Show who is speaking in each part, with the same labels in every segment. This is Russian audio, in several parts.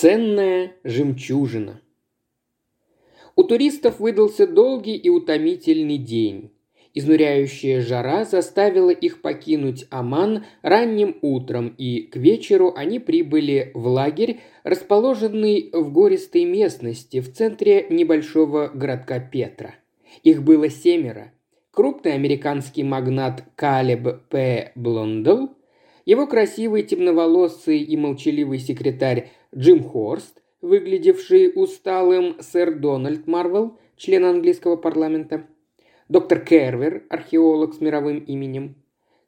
Speaker 1: Ценная жемчужина. У туристов выдался долгий и утомительный день. Изнуряющая жара заставила их покинуть Аман ранним утром, и к вечеру они прибыли в лагерь, расположенный в гористой местности в центре небольшого городка Петра. Их было семеро. Крупный американский магнат Калеб П. Блондл, его красивый темноволосый и молчаливый секретарь Джим Хорст, выглядевший усталым сэр Дональд Марвел, член английского парламента – доктор Кервер, археолог с мировым именем,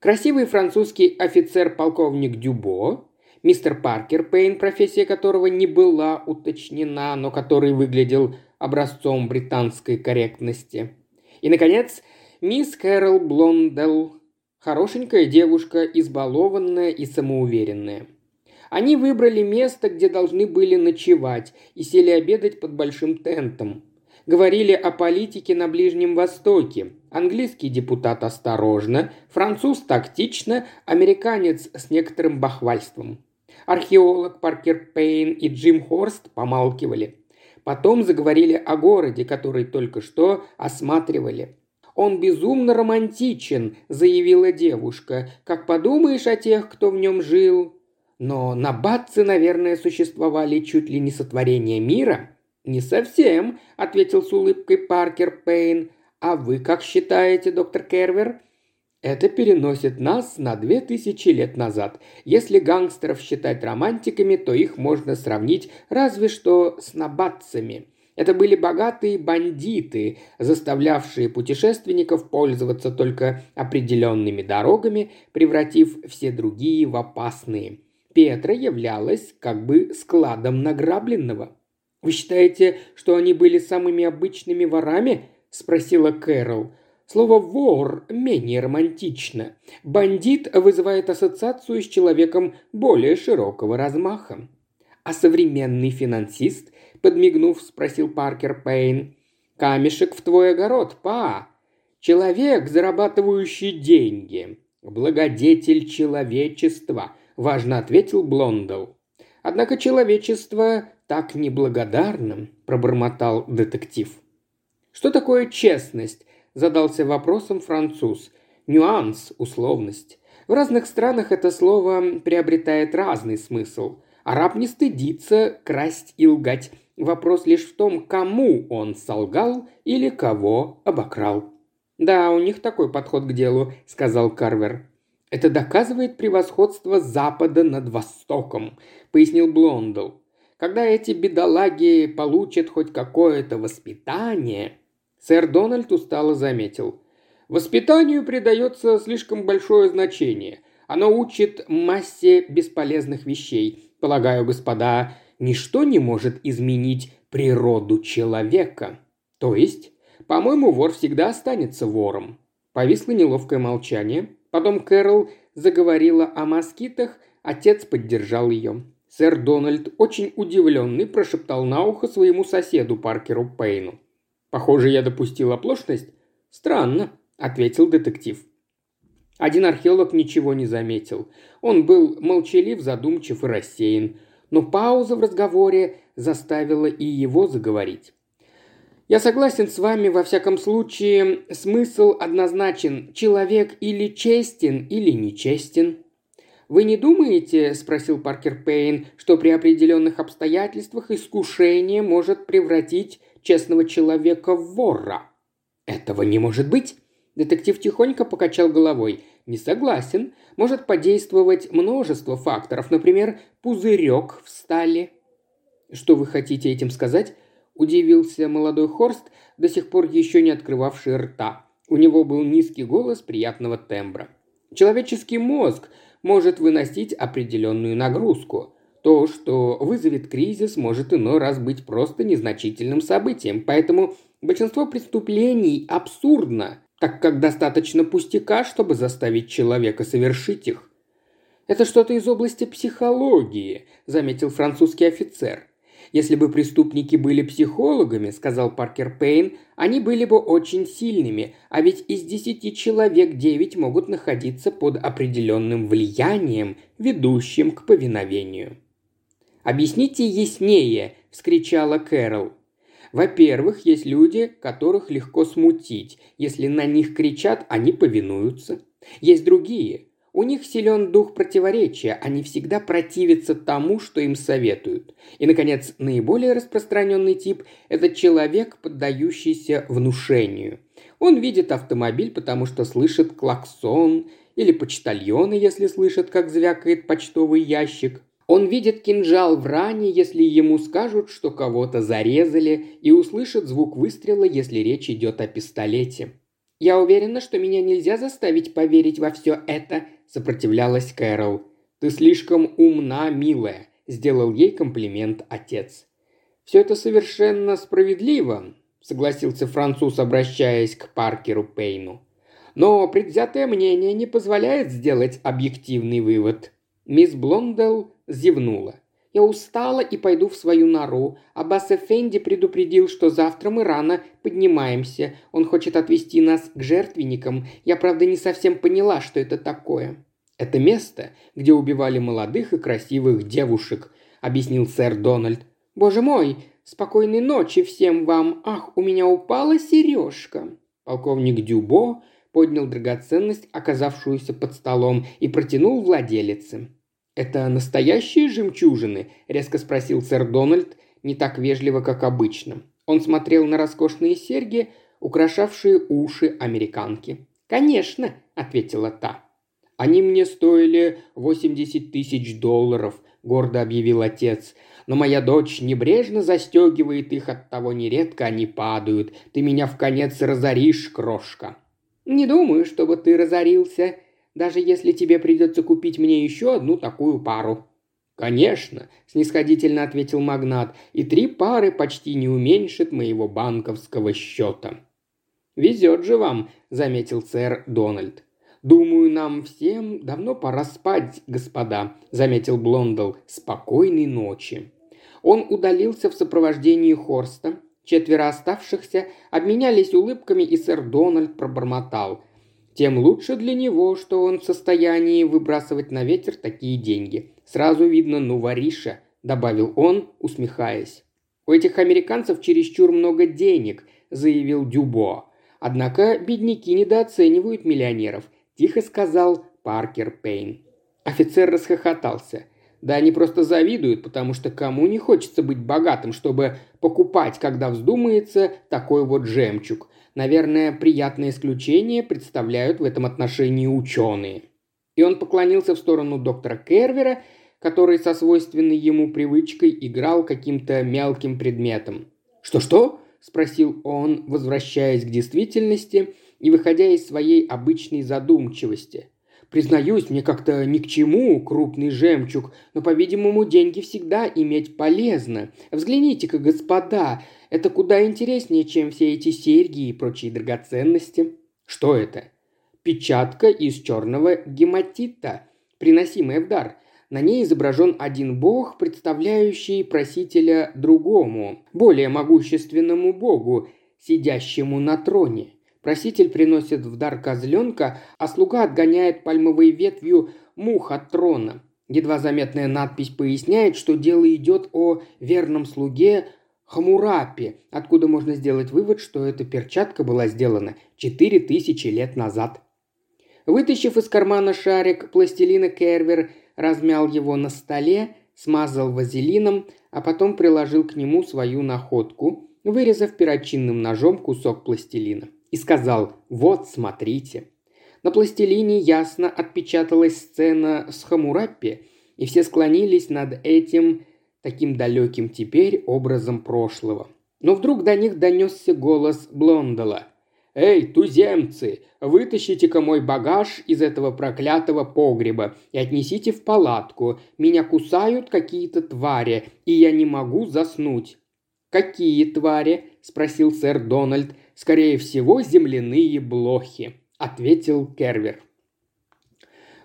Speaker 1: красивый французский офицер-полковник Дюбо, мистер Паркер Пейн, профессия которого не была уточнена, но который выглядел образцом британской корректности. И, наконец, мисс Кэрол Блондел, хорошенькая девушка, избалованная и самоуверенная. Они выбрали место, где должны были ночевать, и сели обедать под большим тентом говорили о политике на Ближнем Востоке. Английский депутат осторожно, француз тактично, американец с некоторым бахвальством. Археолог Паркер Пейн и Джим Хорст помалкивали. Потом заговорили о городе, который только что осматривали. «Он безумно романтичен», – заявила девушка. «Как подумаешь о тех, кто в нем жил?» Но на Батце, наверное, существовали чуть ли не сотворения мира. «Не совсем», – ответил с улыбкой Паркер Пейн. «А вы как считаете, доктор Кервер?» Это переносит нас на две тысячи лет назад. Если гангстеров считать романтиками, то их можно сравнить разве что с набатцами. Это были богатые бандиты, заставлявшие путешественников пользоваться только определенными дорогами, превратив все другие в опасные. Петра являлась как бы складом награбленного – «Вы считаете, что они были самыми обычными ворами?» – спросила Кэрол. Слово «вор» менее романтично. Бандит вызывает ассоциацию с человеком более широкого размаха. А современный финансист, подмигнув, спросил Паркер Пейн. «Камешек в твой огород, па! Человек, зарабатывающий деньги. Благодетель человечества», – важно ответил Блондл. Однако человечество так неблагодарным», – пробормотал детектив. «Что такое честность?» – задался вопросом француз. «Нюанс, условность. В разных странах это слово приобретает разный смысл. Араб не стыдится красть и лгать. Вопрос лишь в том, кому он солгал или кого обокрал». «Да, у них такой подход к делу», – сказал Карвер. «Это доказывает превосходство Запада над Востоком», – пояснил Блондл. Когда эти бедолаги получат хоть какое-то воспитание, сэр Дональд устало заметил. Воспитанию придается слишком большое значение. Оно учит массе бесполезных вещей. Полагаю, господа, ничто не может изменить природу человека. То есть, по-моему, вор всегда останется вором. Повисло неловкое молчание. Потом Кэрол заговорила о москитах, отец поддержал ее. Сэр Дональд, очень удивленный, прошептал на ухо своему соседу Паркеру Пейну. «Похоже, я допустил оплошность?» «Странно», – ответил детектив. Один археолог ничего не заметил. Он был молчалив, задумчив и рассеян. Но пауза в разговоре заставила и его заговорить. «Я согласен с вами, во всяком случае, смысл однозначен. Человек или честен, или нечестен. «Вы не думаете, – спросил Паркер Пейн, – что при определенных обстоятельствах искушение может превратить честного человека в вора?» «Этого не может быть!» Детектив тихонько покачал головой. «Не согласен. Может подействовать множество факторов, например, пузырек в стали». «Что вы хотите этим сказать?» – удивился молодой Хорст, до сих пор еще не открывавший рта. У него был низкий голос приятного тембра. «Человеческий мозг может выносить определенную нагрузку. То, что вызовет кризис, может иной раз быть просто незначительным событием, поэтому большинство преступлений абсурдно, так как достаточно пустяка, чтобы заставить человека совершить их. «Это что-то из области психологии», – заметил французский офицер. Если бы преступники были психологами, сказал Паркер Пейн, они были бы очень сильными, а ведь из десяти человек девять могут находиться под определенным влиянием, ведущим к повиновению. «Объясните яснее!» – вскричала Кэрол. Во-первых, есть люди, которых легко смутить. Если на них кричат, они повинуются. Есть другие. У них силен дух противоречия, они всегда противятся тому, что им советуют. И, наконец, наиболее распространенный тип – это человек, поддающийся внушению. Он видит автомобиль, потому что слышит клаксон, или почтальона, если слышит, как звякает почтовый ящик. Он видит кинжал в ране, если ему скажут, что кого-то зарезали, и услышит звук выстрела, если речь идет о пистолете. «Я уверена, что меня нельзя заставить поверить во все это», – сопротивлялась Кэрол. «Ты слишком умна, милая», – сделал ей комплимент отец. «Все это совершенно справедливо», – согласился француз, обращаясь к Паркеру Пейну. «Но предвзятое мнение не позволяет сделать объективный вывод. Мисс Блондел зевнула. «Я устала и пойду в свою нору. Аббас Эфенди предупредил, что завтра мы рано поднимаемся. Он хочет отвезти нас к жертвенникам. Я, правда, не совсем поняла, что это такое». «Это место, где убивали молодых и красивых девушек», — объяснил сэр Дональд. «Боже мой, спокойной ночи всем вам! Ах, у меня упала сережка!» Полковник Дюбо поднял драгоценность, оказавшуюся под столом, и протянул владелице. «Это настоящие жемчужины?» – резко спросил сэр Дональд, не так вежливо, как обычно. Он смотрел на роскошные серьги, украшавшие уши американки. «Конечно», – ответила та. «Они мне стоили 80 тысяч долларов», – гордо объявил отец. «Но моя дочь небрежно застегивает их, от того нередко они падают. Ты меня в конец разоришь, крошка». «Не думаю, чтобы ты разорился», даже если тебе придется купить мне еще одну такую пару». «Конечно», – снисходительно ответил магнат, – «и три пары почти не уменьшит моего банковского счета». «Везет же вам», – заметил сэр Дональд. «Думаю, нам всем давно пора спать, господа», – заметил Блондл. «Спокойной ночи». Он удалился в сопровождении Хорста. Четверо оставшихся обменялись улыбками, и сэр Дональд пробормотал – тем лучше для него, что он в состоянии выбрасывать на ветер такие деньги. Сразу видно, ну, вориша», – добавил он, усмехаясь. «У этих американцев чересчур много денег», – заявил Дюбо. «Однако бедняки недооценивают миллионеров», – тихо сказал Паркер Пейн. Офицер расхохотался. Да они просто завидуют, потому что кому не хочется быть богатым, чтобы покупать, когда вздумается, такой вот жемчуг. Наверное, приятное исключение представляют в этом отношении ученые. И он поклонился в сторону доктора Кервера, который со свойственной ему привычкой играл каким-то мелким предметом. «Что-что?» – спросил он, возвращаясь к действительности и выходя из своей обычной задумчивости. Признаюсь, мне как-то ни к чему крупный жемчуг, но, по-видимому, деньги всегда иметь полезно. Взгляните-ка, господа, это куда интереснее, чем все эти серьги и прочие драгоценности. Что это? Печатка из черного гематита, приносимая в дар. На ней изображен один бог, представляющий просителя другому, более могущественному богу, сидящему на троне – Проситель приносит в дар козленка, а слуга отгоняет пальмовой ветвью мух от трона. Едва заметная надпись поясняет, что дело идет о верном слуге Хамурапи, откуда можно сделать вывод, что эта перчатка была сделана четыре тысячи лет назад. Вытащив из кармана шарик пластилина Кервер, размял его на столе, смазал вазелином, а потом приложил к нему свою находку, вырезав перочинным ножом кусок пластилина и сказал «Вот, смотрите». На пластилине ясно отпечаталась сцена с Хамураппи, и все склонились над этим таким далеким теперь образом прошлого. Но вдруг до них донесся голос Блондала. «Эй, туземцы, вытащите-ка мой багаж из этого проклятого погреба и отнесите в палатку. Меня кусают какие-то твари, и я не могу заснуть». «Какие твари?» – спросил сэр Дональд, Скорее всего, земляные блохи», – ответил Кервер.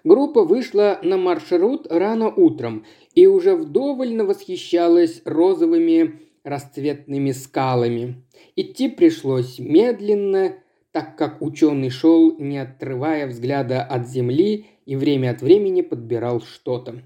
Speaker 1: Группа вышла на маршрут рано утром и уже вдоволь восхищалась розовыми расцветными скалами. Идти пришлось медленно, так как ученый шел, не отрывая взгляда от земли и время от времени подбирал что-то.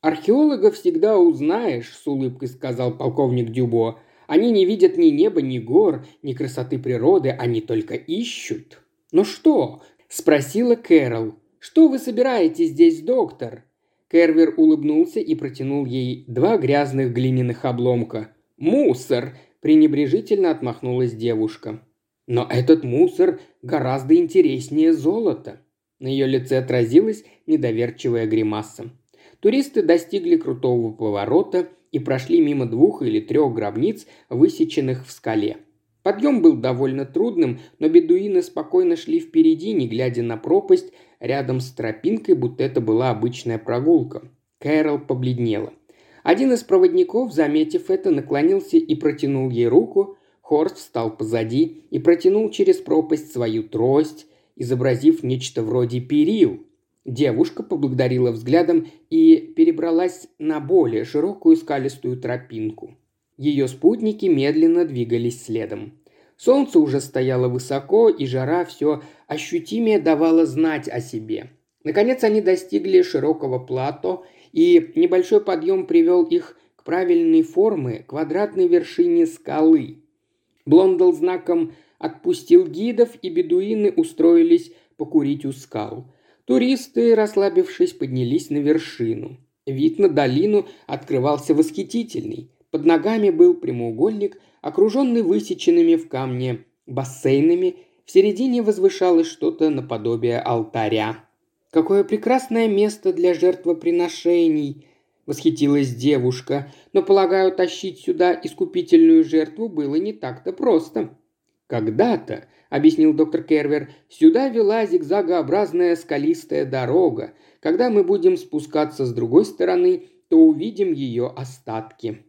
Speaker 1: «Археологов всегда узнаешь», – с улыбкой сказал полковник Дюбо. «Они не видят ни неба, ни гор, ни красоты природы, они только ищут». «Ну что?» – спросила Кэрол. «Что вы собираетесь здесь, доктор?» Кервер улыбнулся и протянул ей два грязных глиняных обломка. «Мусор!» – пренебрежительно отмахнулась девушка. «Но этот мусор гораздо интереснее золота». На ее лице отразилась недоверчивая гримаса. Туристы достигли крутого поворота и прошли мимо двух или трех гробниц, высеченных в скале. Подъем был довольно трудным, но бедуины спокойно шли впереди, не глядя на пропасть, рядом с тропинкой, будто это была обычная прогулка. Кэрол побледнела. Один из проводников, заметив это, наклонился и протянул ей руку. Хорст встал позади и протянул через пропасть свою трость, изобразив нечто вроде перил – Девушка поблагодарила взглядом и перебралась на более широкую скалистую тропинку. Ее спутники медленно двигались следом. Солнце уже стояло высоко, и жара все ощутимее давала знать о себе. Наконец они достигли широкого плато, и небольшой подъем привел их к правильной формы квадратной вершине скалы. Блондл знаком отпустил гидов, и бедуины устроились покурить у скал. Туристы, расслабившись, поднялись на вершину. Вид на долину открывался восхитительный. Под ногами был прямоугольник, окруженный высеченными в камне бассейнами. В середине возвышалось что-то наподобие алтаря. «Какое прекрасное место для жертвоприношений!» – восхитилась девушка. «Но, полагаю, тащить сюда искупительную жертву было не так-то просто». «Когда-то объяснил доктор Кервер, сюда вела зигзагообразная скалистая дорога. Когда мы будем спускаться с другой стороны, то увидим ее остатки.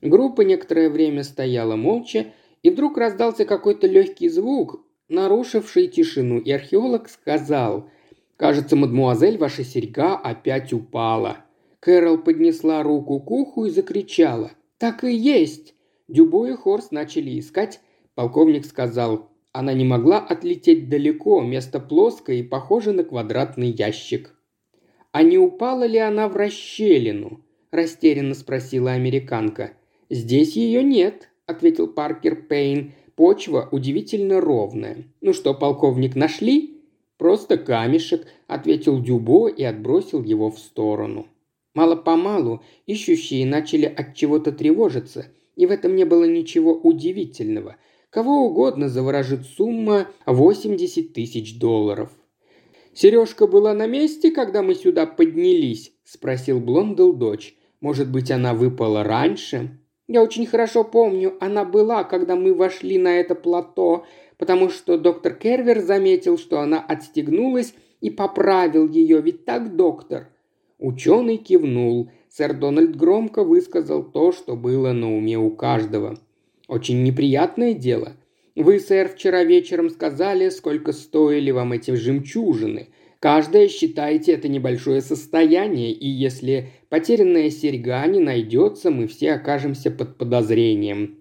Speaker 1: Группа некоторое время стояла молча, и вдруг раздался какой-то легкий звук, нарушивший тишину, и археолог сказал «Кажется, мадмуазель, ваша серьга опять упала». Кэрол поднесла руку к уху и закричала «Так и есть!» Дюбо и Хорс начали искать. Полковник сказал она не могла отлететь далеко, место плоское и похоже на квадратный ящик. «А не упала ли она в расщелину?» – растерянно спросила американка. «Здесь ее нет», – ответил Паркер Пейн. «Почва удивительно ровная. Ну что, полковник, нашли?» «Просто камешек», – ответил Дюбо и отбросил его в сторону. Мало-помалу ищущие начали от чего-то тревожиться, и в этом не было ничего удивительного – Кого угодно заворожит сумма 80 тысяч долларов. «Сережка была на месте, когда мы сюда поднялись?» – спросил Блондел дочь. «Может быть, она выпала раньше?» «Я очень хорошо помню, она была, когда мы вошли на это плато, потому что доктор Кервер заметил, что она отстегнулась и поправил ее, ведь так, доктор?» Ученый кивнул. Сэр Дональд громко высказал то, что было на уме у каждого – очень неприятное дело. Вы, сэр, вчера вечером сказали, сколько стоили вам эти жемчужины. Каждая считайте это небольшое состояние, и если потерянная серьга не найдется, мы все окажемся под подозрением.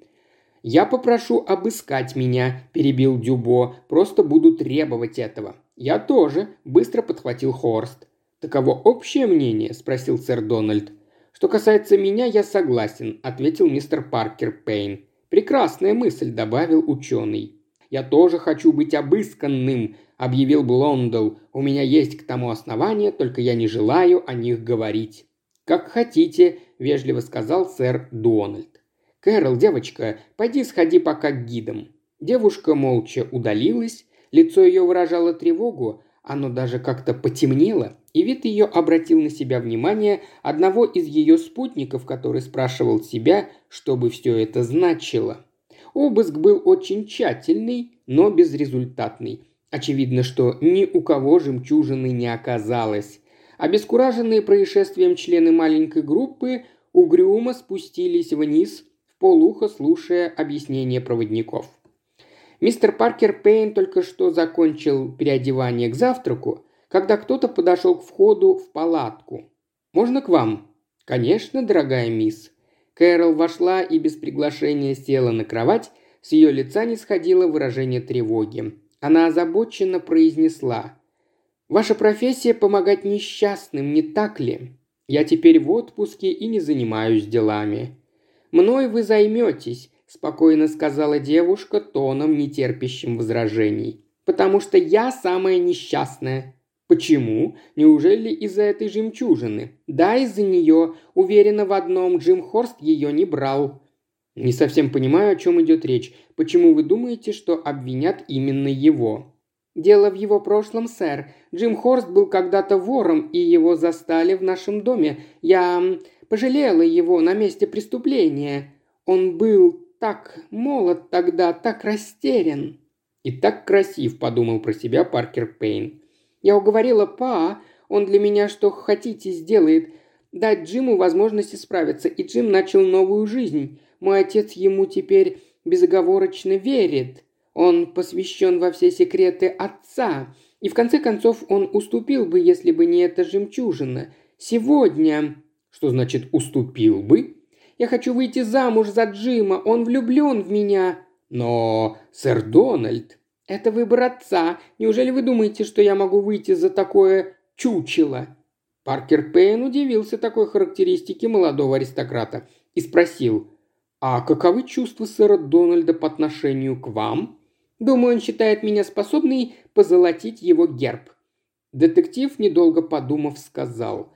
Speaker 1: «Я попрошу обыскать меня», – перебил Дюбо, – «просто буду требовать этого». «Я тоже», – быстро подхватил Хорст. «Таково общее мнение?» – спросил сэр Дональд. «Что касается меня, я согласен», – ответил мистер Паркер Пейн. «Прекрасная мысль», – добавил ученый. «Я тоже хочу быть обысканным», – объявил Блондл. «У меня есть к тому основания, только я не желаю о них говорить». «Как хотите», – вежливо сказал сэр Дональд. «Кэрол, девочка, пойди сходи пока к гидам». Девушка молча удалилась, лицо ее выражало тревогу, оно даже как-то потемнело, и вид ее обратил на себя внимание одного из ее спутников, который спрашивал себя, что бы все это значило. Обыск был очень тщательный, но безрезультатный. Очевидно, что ни у кого жемчужины не оказалось. Обескураженные происшествием члены маленькой группы угрюмо спустились вниз, в полухо слушая объяснения проводников. Мистер Паркер Пейн только что закончил переодевание к завтраку, когда кто-то подошел к входу в палатку. «Можно к вам?» «Конечно, дорогая мисс». Кэрол вошла и без приглашения села на кровать, с ее лица не сходило выражение тревоги. Она озабоченно произнесла. «Ваша профессия – помогать несчастным, не так ли?» Я теперь в отпуске и не занимаюсь делами». «Мной вы займетесь», – спокойно сказала девушка тоном, нетерпящим возражений. «Потому что я самая несчастная». «Почему? Неужели из-за этой жемчужины?» «Да, из-за нее. Уверена в одном, Джим Хорст ее не брал». «Не совсем понимаю, о чем идет речь. Почему вы думаете, что обвинят именно его?» «Дело в его прошлом, сэр. Джим Хорст был когда-то вором, и его застали в нашем доме. Я пожалела его на месте преступления. Он был так молод тогда, так растерян». «И так красив», – подумал про себя Паркер Пейн. «Я уговорила Па, он для меня что хотите сделает, дать Джиму возможность исправиться, и Джим начал новую жизнь. Мой отец ему теперь безоговорочно верит. Он посвящен во все секреты отца. И в конце концов он уступил бы, если бы не эта жемчужина. Сегодня...» «Что значит «уступил бы»?» Я хочу выйти замуж за Джима, он влюблен в меня». «Но, сэр Дональд...» «Это выбор отца. Неужели вы думаете, что я могу выйти за такое чучело?» Паркер Пейн удивился такой характеристике молодого аристократа и спросил, «А каковы чувства сэра Дональда по отношению к вам?» «Думаю, он считает меня способной позолотить его герб». Детектив, недолго подумав, сказал,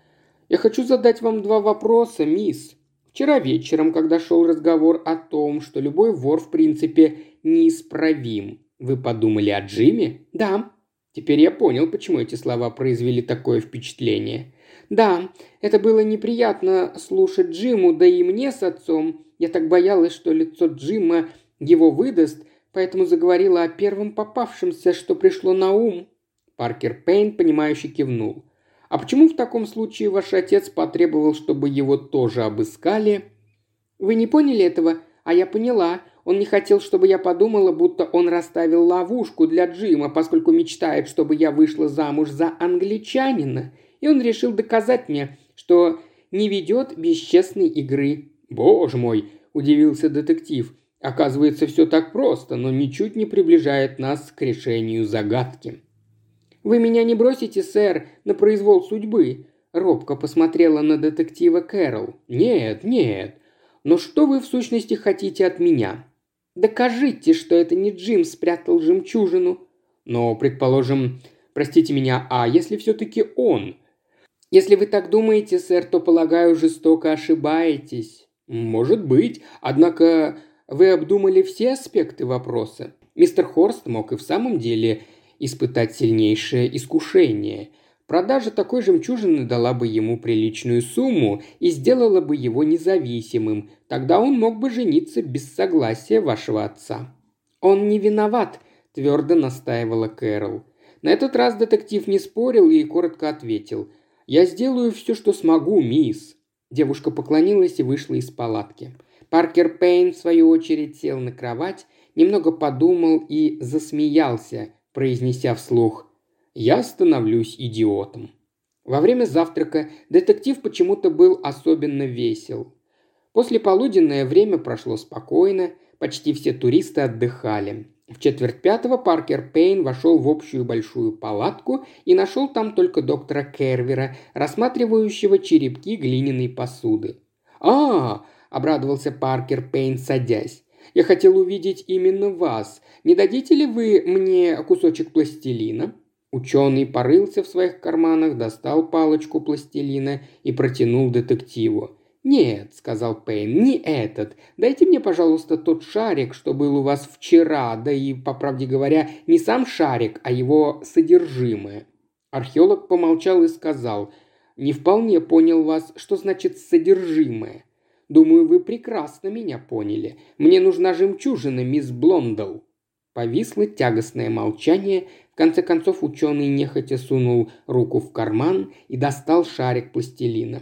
Speaker 1: «Я хочу задать вам два вопроса, мисс. Вчера вечером, когда шел разговор о том, что любой вор в принципе неисправим, вы подумали о Джиме? Да. Теперь я понял, почему эти слова произвели такое впечатление. Да, это было неприятно слушать Джиму, да и мне с отцом. Я так боялась, что лицо Джима его выдаст, поэтому заговорила о первом попавшемся, что пришло на ум. Паркер Пейн, понимающе кивнул. А почему в таком случае ваш отец потребовал, чтобы его тоже обыскали? Вы не поняли этого? А я поняла. Он не хотел, чтобы я подумала, будто он расставил ловушку для Джима, поскольку мечтает, чтобы я вышла замуж за англичанина. И он решил доказать мне, что не ведет бесчестной игры. «Боже мой!» – удивился детектив. «Оказывается, все так просто, но ничуть не приближает нас к решению загадки». «Вы меня не бросите, сэр, на произвол судьбы?» Робко посмотрела на детектива Кэрол. «Нет, нет. Но что вы в сущности хотите от меня?» «Докажите, что это не Джим спрятал жемчужину». «Но, предположим, простите меня, а если все-таки он?» «Если вы так думаете, сэр, то, полагаю, жестоко ошибаетесь». «Может быть. Однако вы обдумали все аспекты вопроса. Мистер Хорст мог и в самом деле испытать сильнейшее искушение. Продажа такой жемчужины дала бы ему приличную сумму и сделала бы его независимым. Тогда он мог бы жениться без согласия вашего отца. «Он не виноват», – твердо настаивала Кэрол. На этот раз детектив не спорил и коротко ответил. «Я сделаю все, что смогу, мисс». Девушка поклонилась и вышла из палатки. Паркер Пейн, в свою очередь, сел на кровать, немного подумал и засмеялся, произнеся вслух «Я становлюсь идиотом». Во время завтрака детектив почему-то был особенно весел. После полуденное время прошло спокойно, почти все туристы отдыхали. В четверть пятого Паркер Пейн вошел в общую большую палатку и нашел там только доктора Кервера, рассматривающего черепки глиняной посуды. «А!» – обрадовался Паркер Пейн, садясь. Я хотел увидеть именно вас. Не дадите ли вы мне кусочек пластилина?» Ученый порылся в своих карманах, достал палочку пластилина и протянул детективу. «Нет», — сказал Пейн, — «не этот. Дайте мне, пожалуйста, тот шарик, что был у вас вчера, да и, по правде говоря, не сам шарик, а его содержимое». Археолог помолчал и сказал, «Не вполне понял вас, что значит «содержимое». Думаю, вы прекрасно меня поняли. Мне нужна жемчужина, мисс Блондл». Повисло тягостное молчание. В конце концов ученый нехотя сунул руку в карман и достал шарик пластилина.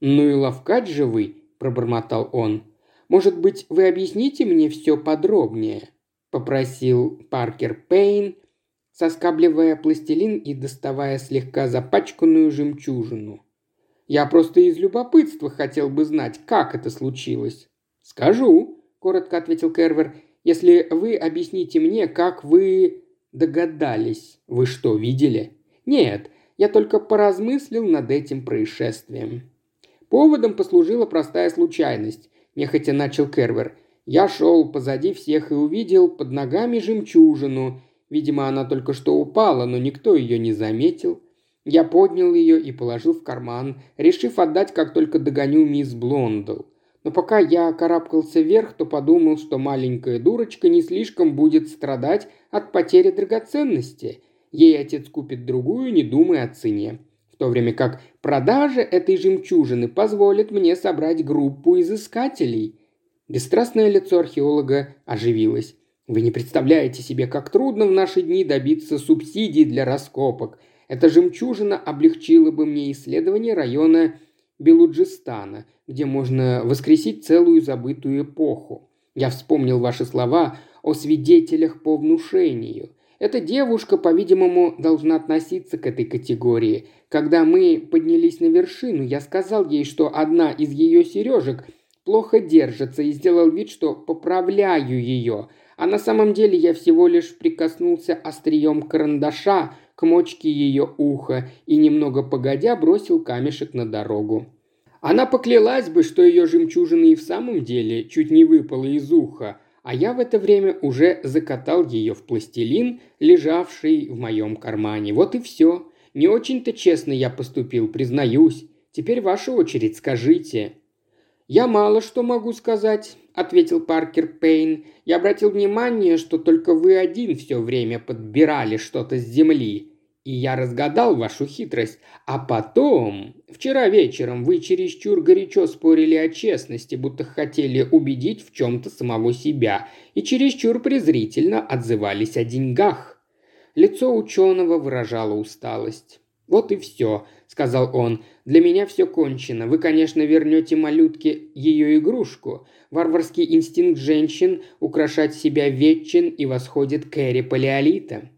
Speaker 1: «Ну и ловкать же вы», – пробормотал он. «Может быть, вы объясните мне все подробнее?» – попросил Паркер Пейн, соскабливая пластилин и доставая слегка запачканную жемчужину. Я просто из любопытства хотел бы знать, как это случилось». «Скажу», – коротко ответил Кервер, – «если вы объясните мне, как вы догадались. Вы что, видели?» «Нет, я только поразмыслил над этим происшествием». Поводом послужила простая случайность, нехотя начал Кервер. Я шел позади всех и увидел под ногами жемчужину. Видимо, она только что упала, но никто ее не заметил. Я поднял ее и положил в карман, решив отдать, как только догоню мисс Блондл. Но пока я карабкался вверх, то подумал, что маленькая дурочка не слишком будет страдать от потери драгоценности. Ей отец купит другую, не думая о цене. В то время как продажа этой жемчужины позволит мне собрать группу изыскателей. Бесстрастное лицо археолога оживилось. Вы не представляете себе, как трудно в наши дни добиться субсидий для раскопок. Эта жемчужина облегчила бы мне исследование района Белуджистана, где можно воскресить целую забытую эпоху. Я вспомнил ваши слова о свидетелях по внушению. Эта девушка, по-видимому, должна относиться к этой категории. Когда мы поднялись на вершину, я сказал ей, что одна из ее сережек плохо держится и сделал вид, что поправляю ее. А на самом деле я всего лишь прикоснулся острием карандаша к мочке ее уха и немного погодя бросил камешек на дорогу. Она поклялась бы, что ее жемчужина и в самом деле чуть не выпала из уха, а я в это время уже закатал ее в пластилин, лежавший в моем кармане. Вот и все. Не очень-то честно я поступил, признаюсь. Теперь ваша очередь, скажите». «Я мало что могу сказать», – ответил Паркер Пейн. «Я обратил внимание, что только вы один все время подбирали что-то с земли. И я разгадал вашу хитрость. А потом, вчера вечером вы чересчур горячо спорили о честности, будто хотели убедить в чем-то самого себя, и чересчур презрительно отзывались о деньгах. Лицо ученого выражало усталость. «Вот и все», — сказал он. «Для меня все кончено. Вы, конечно, вернете малютке ее игрушку. Варварский инстинкт женщин украшать себя ветчен и восходит к эре палеолита.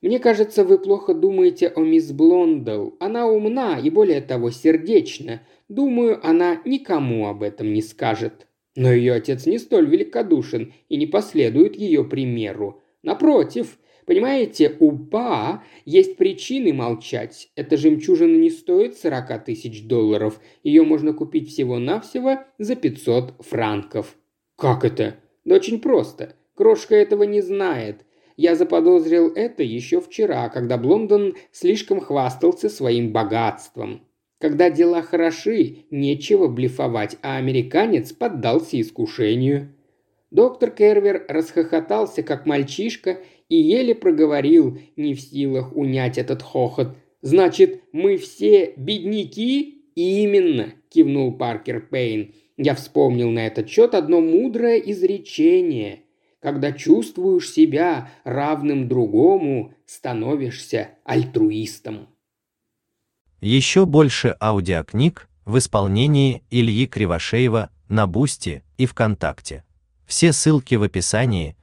Speaker 1: Мне кажется, вы плохо думаете о мисс Блондл. Она умна и, более того, сердечна. Думаю, она никому об этом не скажет. Но ее отец не столь великодушен и не последует ее примеру. Напротив, понимаете, у Па есть причины молчать. Эта жемчужина не стоит 40 тысяч долларов. Ее можно купить всего-навсего за 500 франков. Как это? Да очень просто. Крошка этого не знает – я заподозрил это еще вчера, когда Блондон слишком хвастался своим богатством. Когда дела хороши, нечего блефовать, а американец поддался искушению. Доктор Кервер расхохотался, как мальчишка, и еле проговорил, не в силах унять этот хохот. «Значит, мы все бедняки?» «Именно», – кивнул Паркер Пейн. Я вспомнил на этот счет одно мудрое изречение – когда чувствуешь себя равным другому, становишься альтруистом.
Speaker 2: Еще больше аудиокниг в исполнении Ильи Кривошеева на Boosty и ВКонтакте. Все ссылки в описании –